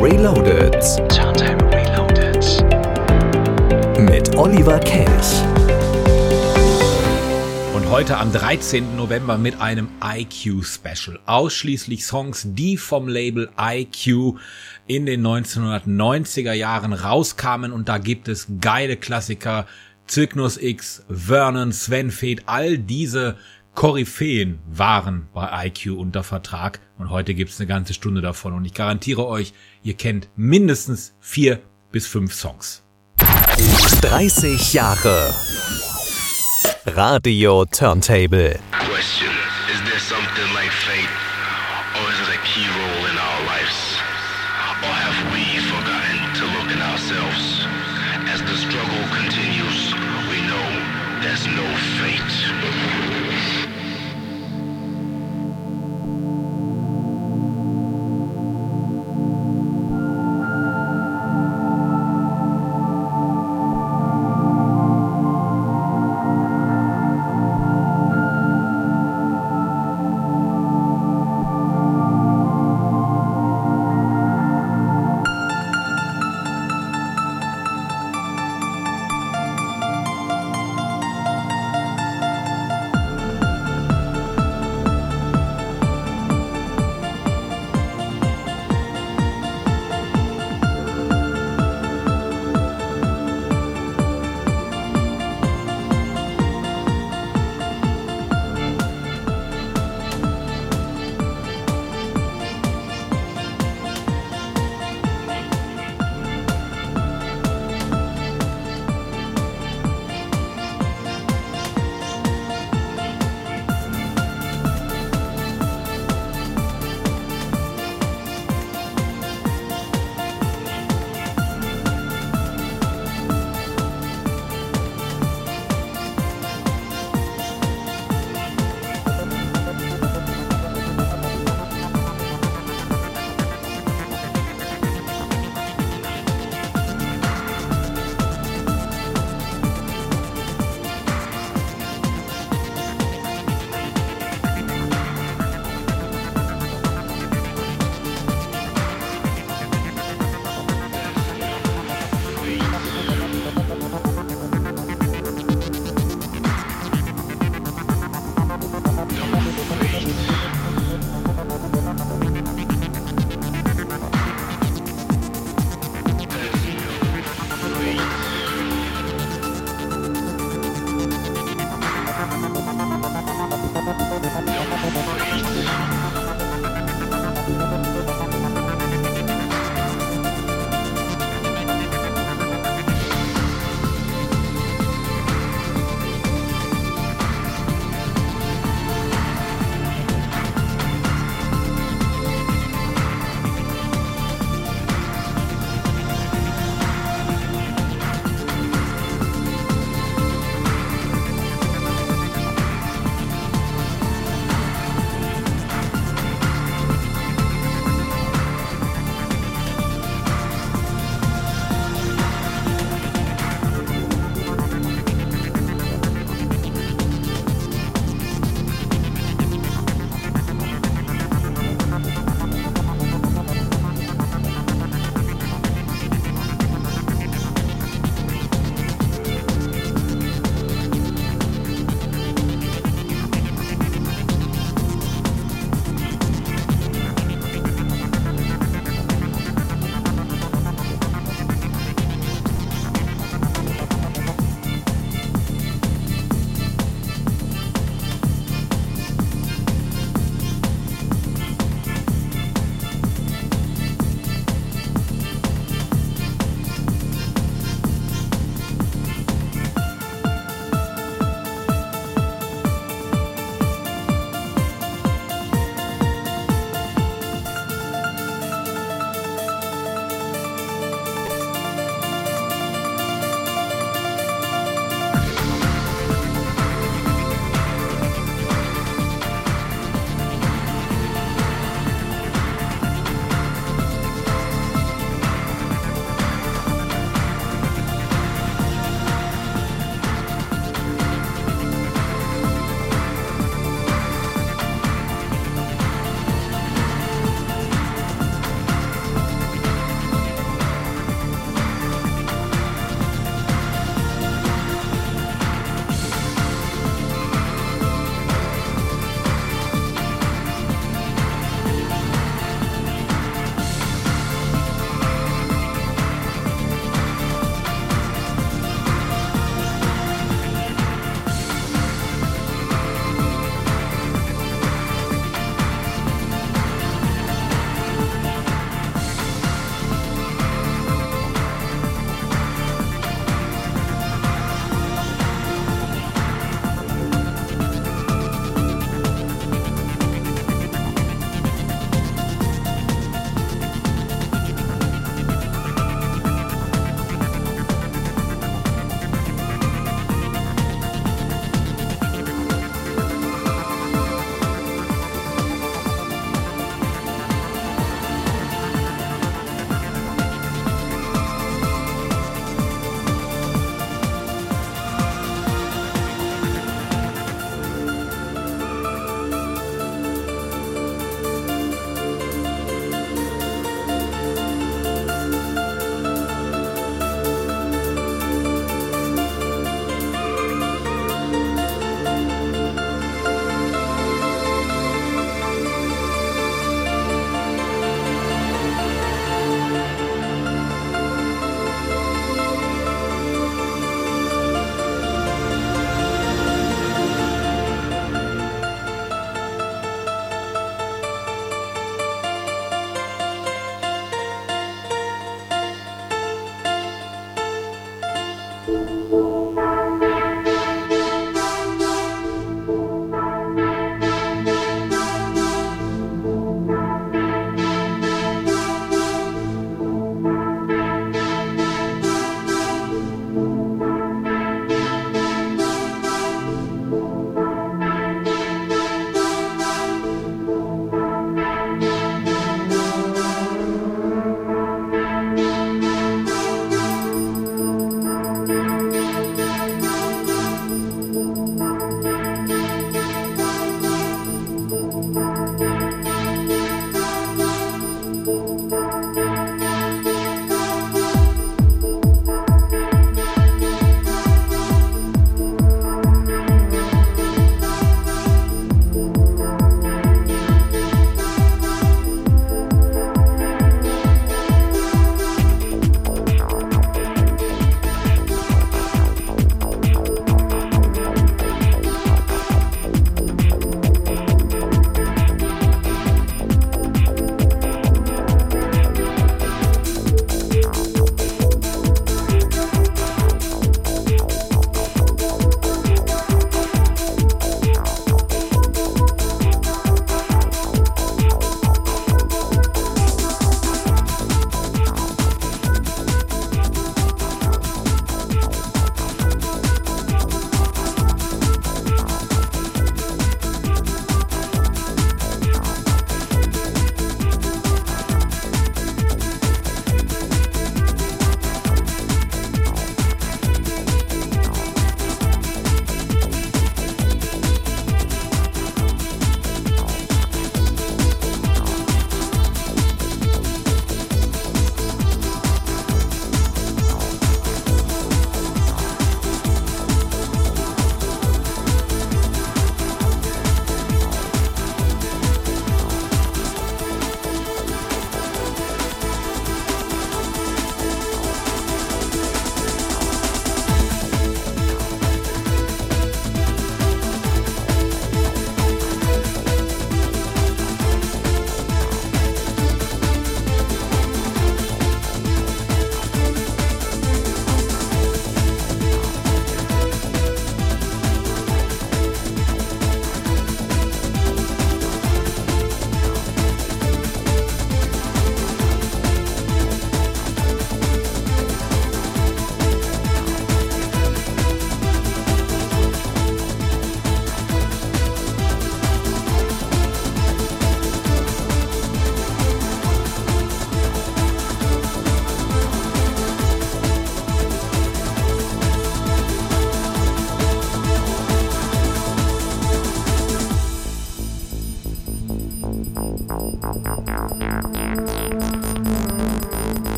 Reloaded. Turntable Reloaded. Mit Oliver Kelch. Und heute am 13. November mit einem IQ Special. Ausschließlich Songs, die vom Label IQ in den 1990er Jahren rauskamen und da gibt es geile Klassiker. Cygnus X, Vernon, Sven Feth, all diese Koryphäen waren bei IQ unter Vertrag und heute gibt's eine ganze Stunde davon und ich garantiere euch, ihr kennt mindestens vier bis fünf Songs. 30 Jahre Radio Turntable. Question Is there something like fate,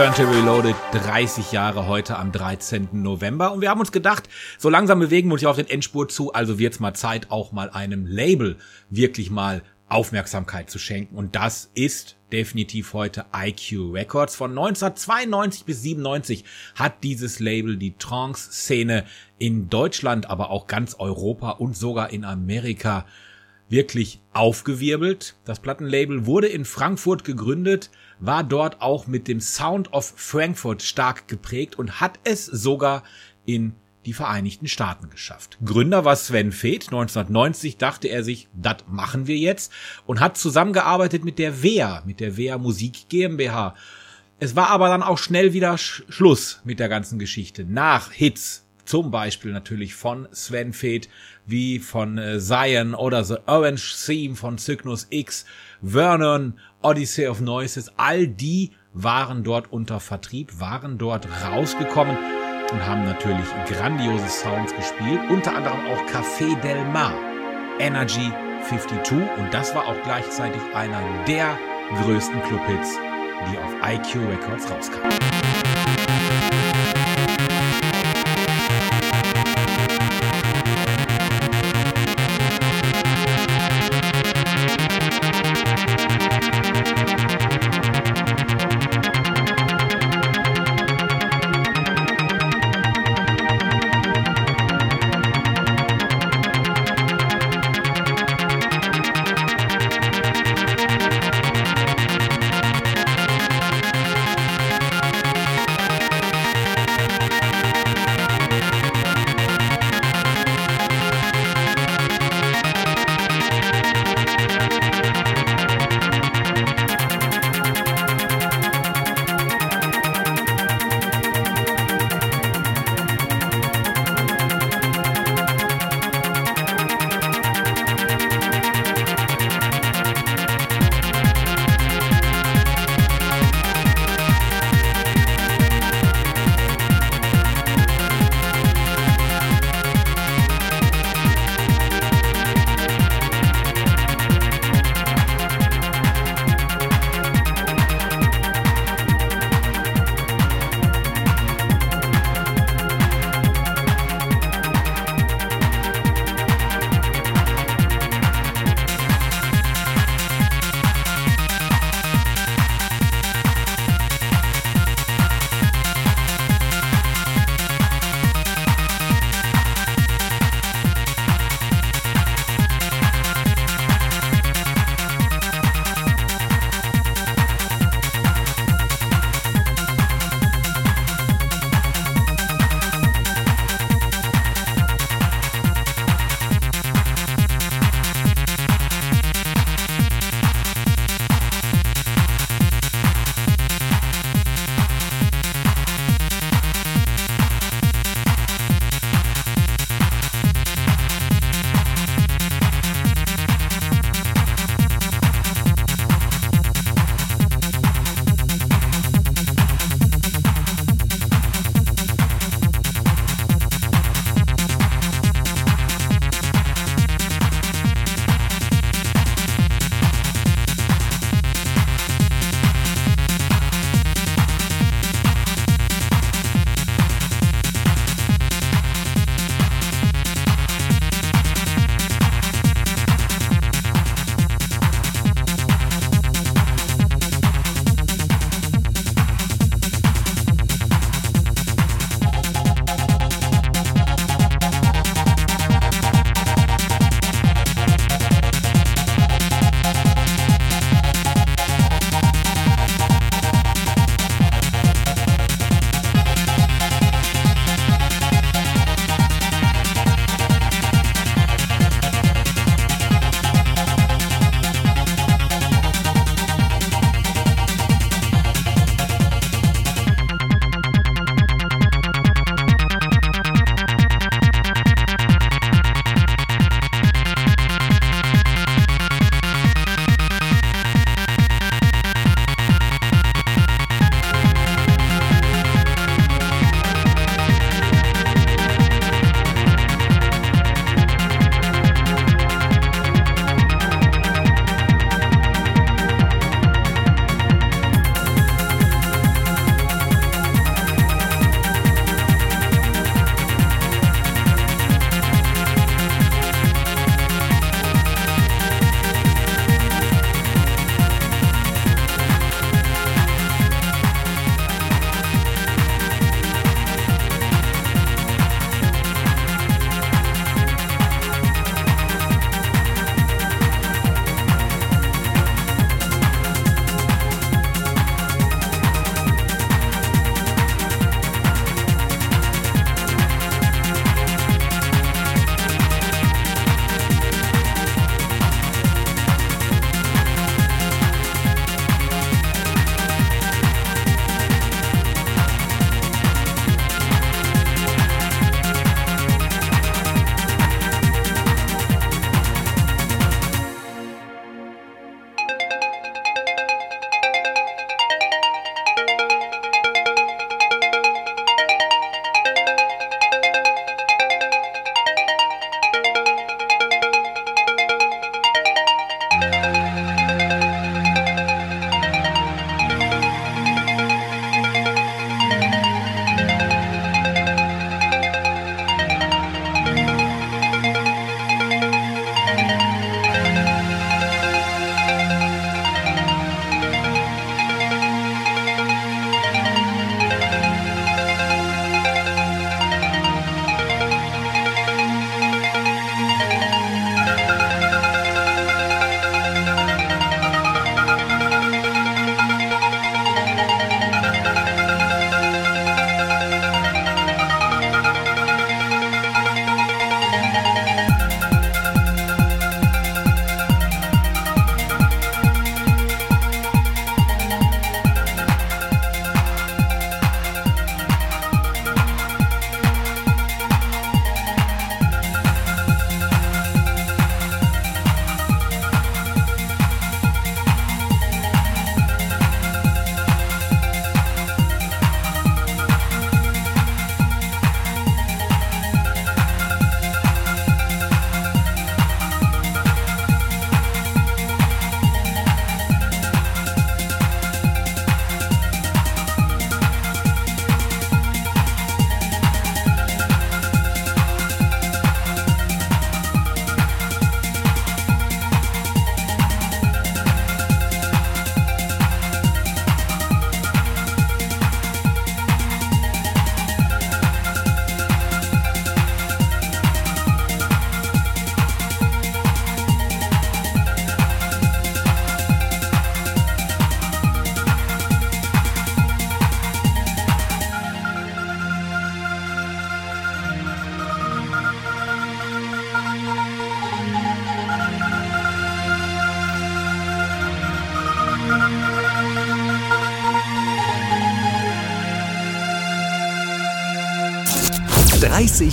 Turntable Reloaded 30 Jahre heute am 13. November und wir haben uns gedacht, so langsam bewegen wir uns ja auf den Endspurt zu, also wird's mal Zeit, auch mal einem Label wirklich mal Aufmerksamkeit zu schenken und das ist definitiv heute IQ Records. Von 1992 bis 97 hat dieses Label die Trance-Szene in Deutschland, aber auch ganz Europa und sogar in Amerika wirklich aufgewirbelt. Das Plattenlabel wurde in Frankfurt gegründet, war dort auch mit dem Sound of Frankfurt stark geprägt und hat es sogar in die Vereinigten Staaten geschafft. Gründer war Sven Feth. 1990 dachte er sich, das machen wir jetzt und hat zusammengearbeitet mit der WEA, mit der WEA Musik GmbH. Es war aber dann auch schnell wieder Sch Schluss mit der ganzen Geschichte. Nach Hits, zum Beispiel natürlich von Sven Feth, wie von äh, Zion oder The Orange Theme von Cygnus X, Vernon, Odyssey of Noises, all die waren dort unter Vertrieb, waren dort rausgekommen und haben natürlich grandiose Sounds gespielt, unter anderem auch Café Del Mar, Energy 52 und das war auch gleichzeitig einer der größten Clubhits, die auf IQ Records rauskamen.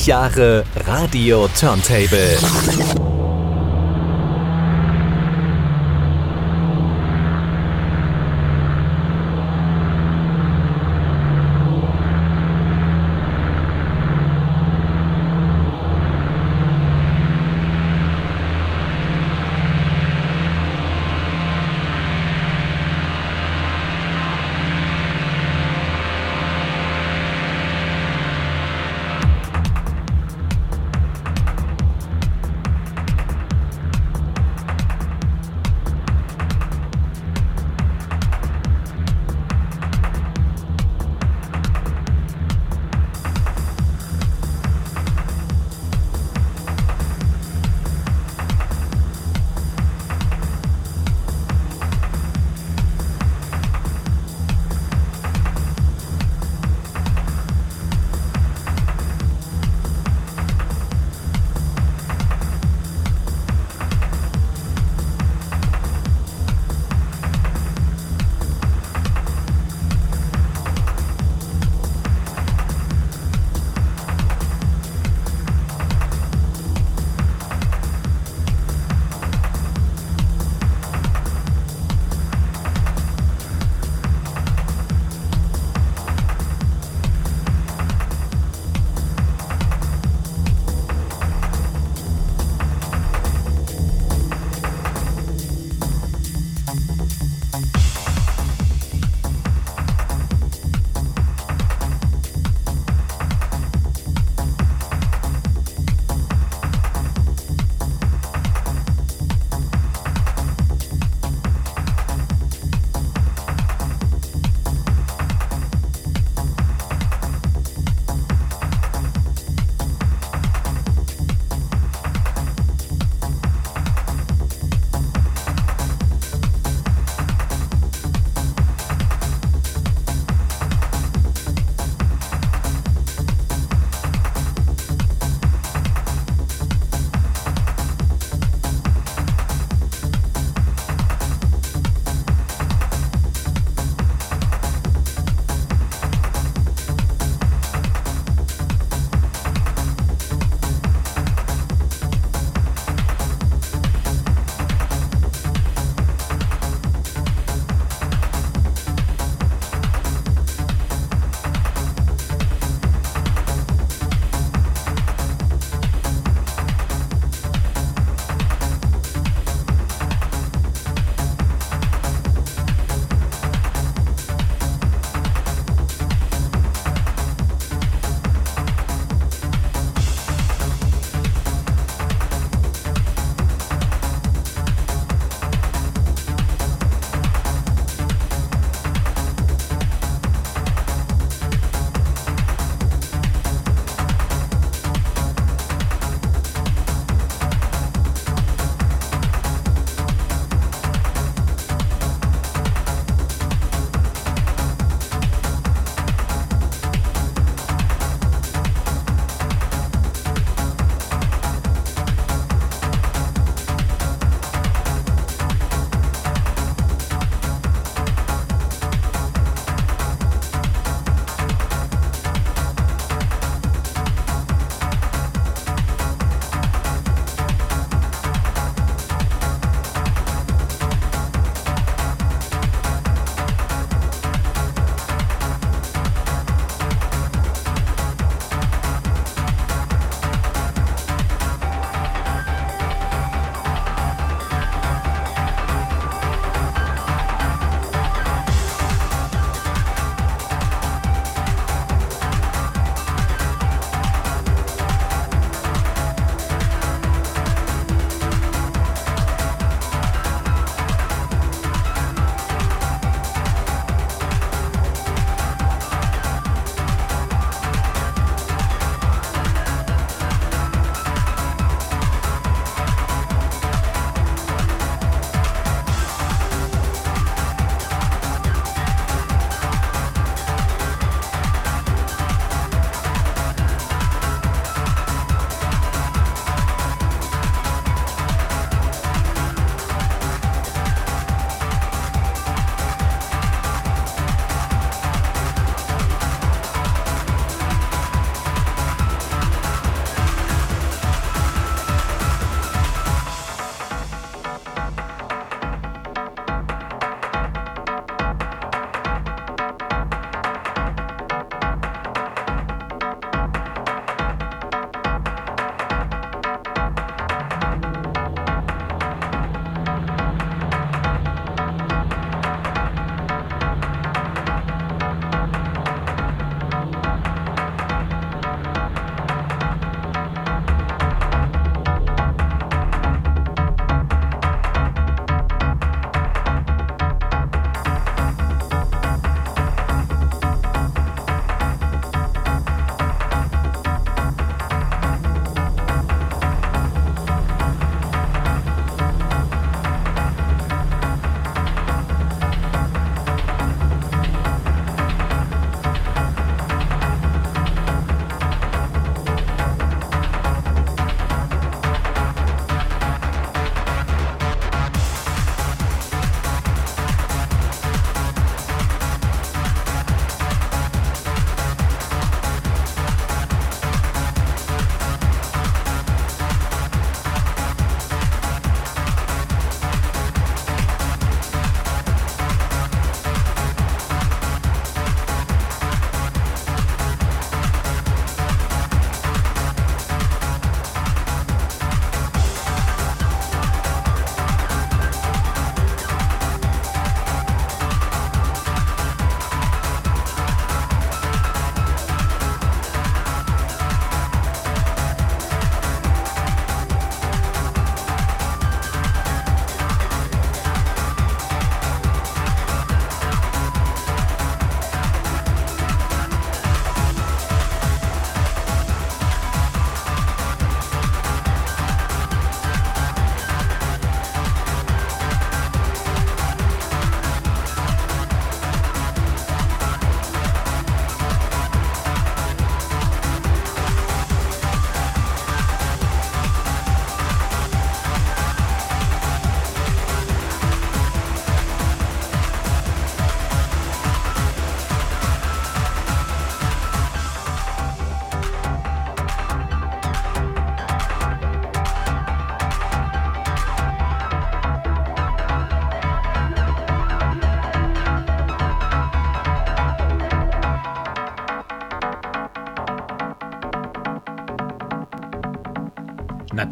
Jahre Radio Turntable.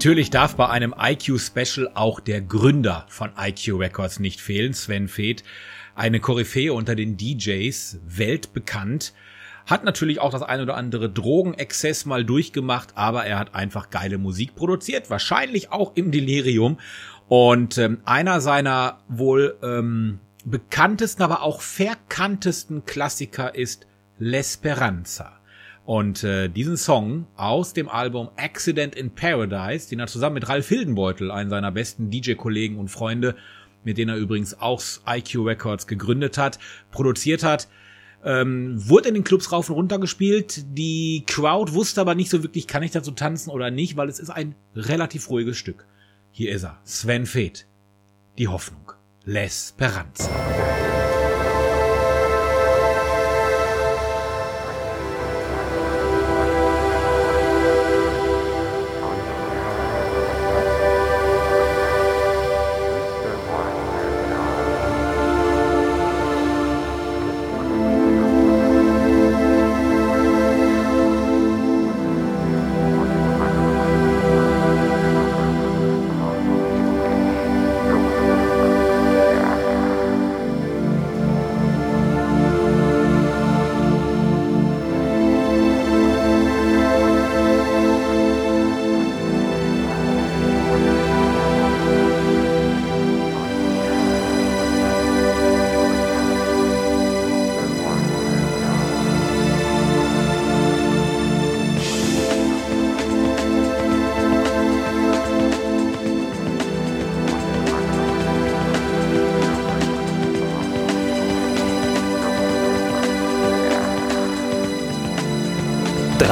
Natürlich darf bei einem IQ-Special auch der Gründer von IQ Records nicht fehlen, Sven Feth. Eine Koryphäe unter den DJs, weltbekannt. Hat natürlich auch das ein oder andere Drogenexzess mal durchgemacht, aber er hat einfach geile Musik produziert, wahrscheinlich auch im Delirium. Und ähm, einer seiner wohl ähm, bekanntesten, aber auch verkanntesten Klassiker ist L'Esperanza. Und äh, diesen Song aus dem Album Accident in Paradise, den er zusammen mit Ralf Hildenbeutel, einen seiner besten DJ-Kollegen und Freunde, mit denen er übrigens auch IQ Records gegründet hat, produziert hat, ähm, wurde in den Clubs rauf und runter gespielt. Die Crowd wusste aber nicht so wirklich, kann ich dazu tanzen oder nicht, weil es ist ein relativ ruhiges Stück. Hier ist er, Sven Feth. Die Hoffnung. L'Esperanza.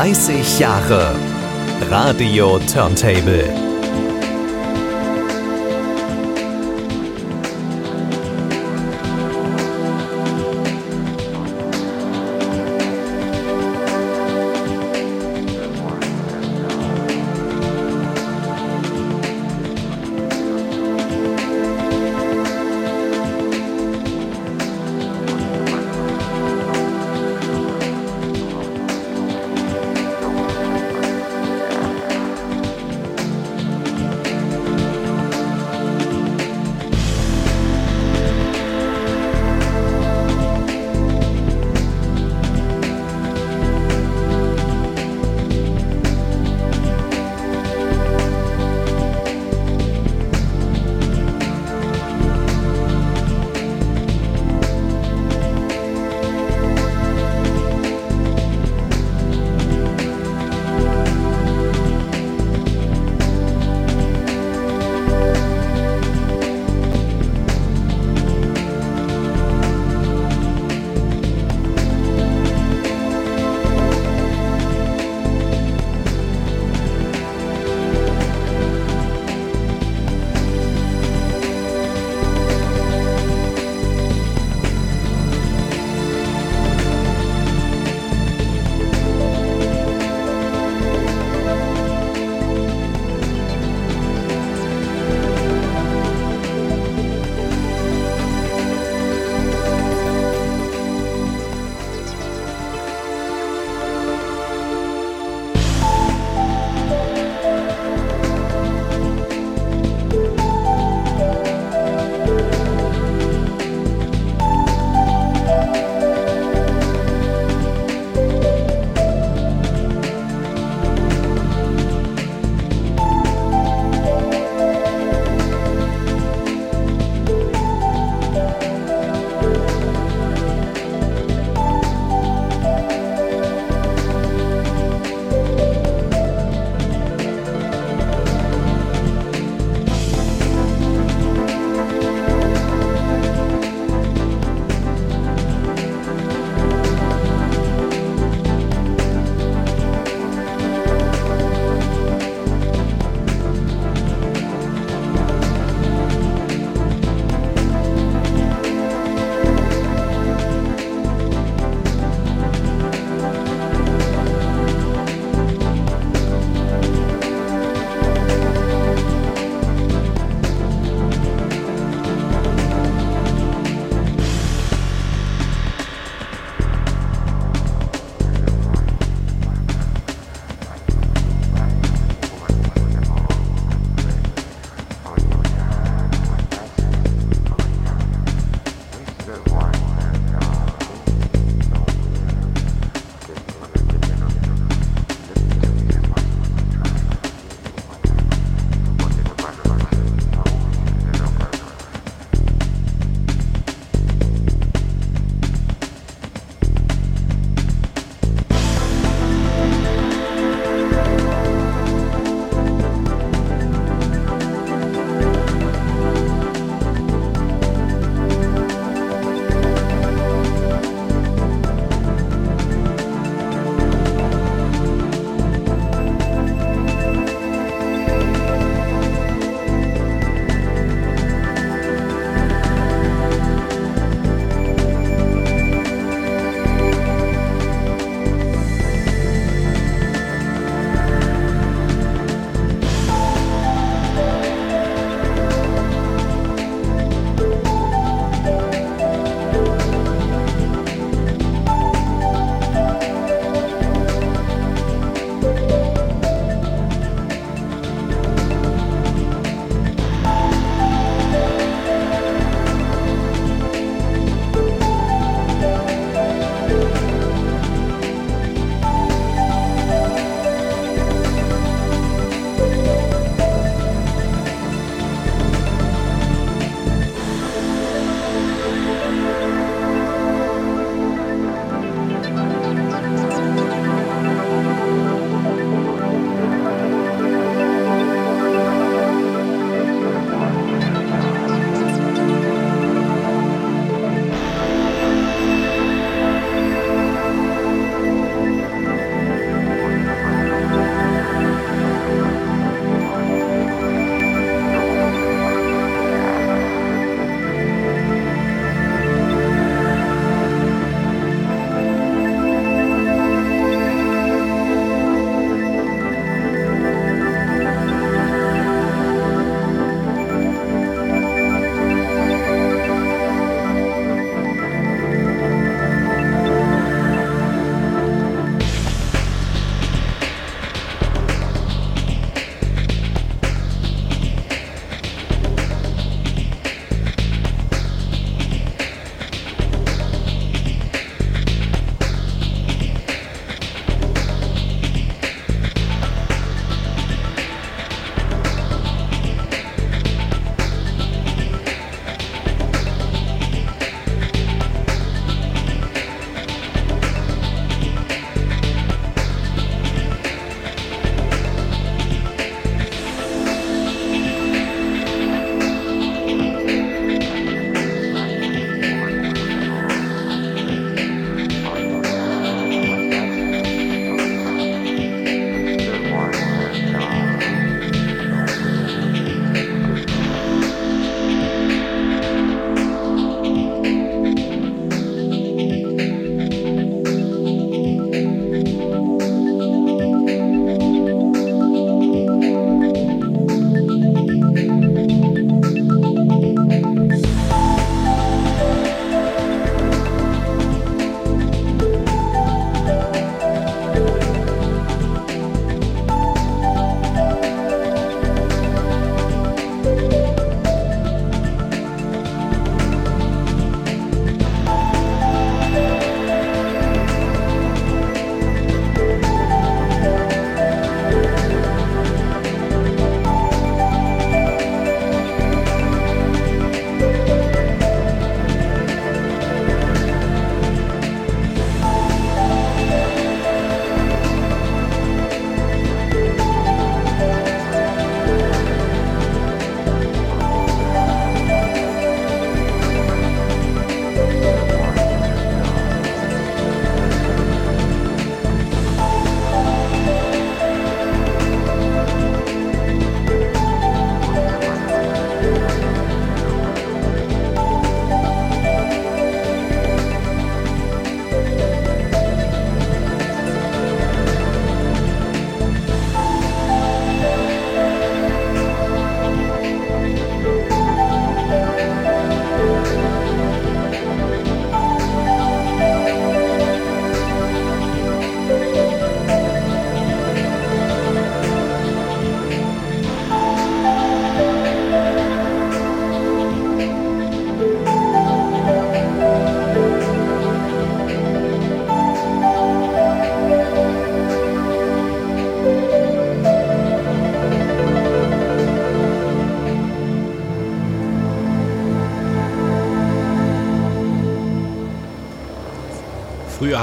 30 Jahre Radio Turntable.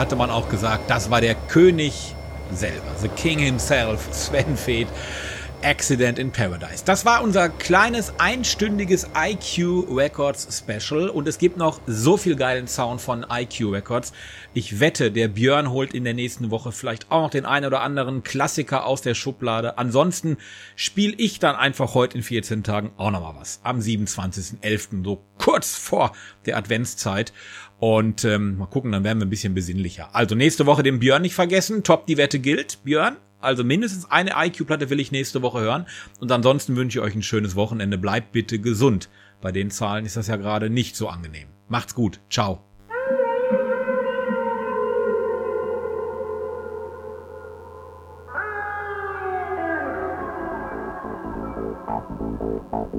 Hatte man auch gesagt, das war der König selber, the King himself, Sven Feth. Accident in Paradise. Das war unser kleines einstündiges IQ Records Special und es gibt noch so viel geilen Sound von IQ Records. Ich wette, der Björn holt in der nächsten Woche vielleicht auch noch den einen oder anderen Klassiker aus der Schublade. Ansonsten spiele ich dann einfach heute in 14 Tagen auch noch mal was. Am 27.11. so kurz vor der Adventszeit. Und ähm, mal gucken, dann werden wir ein bisschen besinnlicher. Also nächste Woche den Björn nicht vergessen. Top, die Wette gilt. Björn, also mindestens eine IQ-Platte will ich nächste Woche hören. Und ansonsten wünsche ich euch ein schönes Wochenende. Bleibt bitte gesund. Bei den Zahlen ist das ja gerade nicht so angenehm. Macht's gut. Ciao.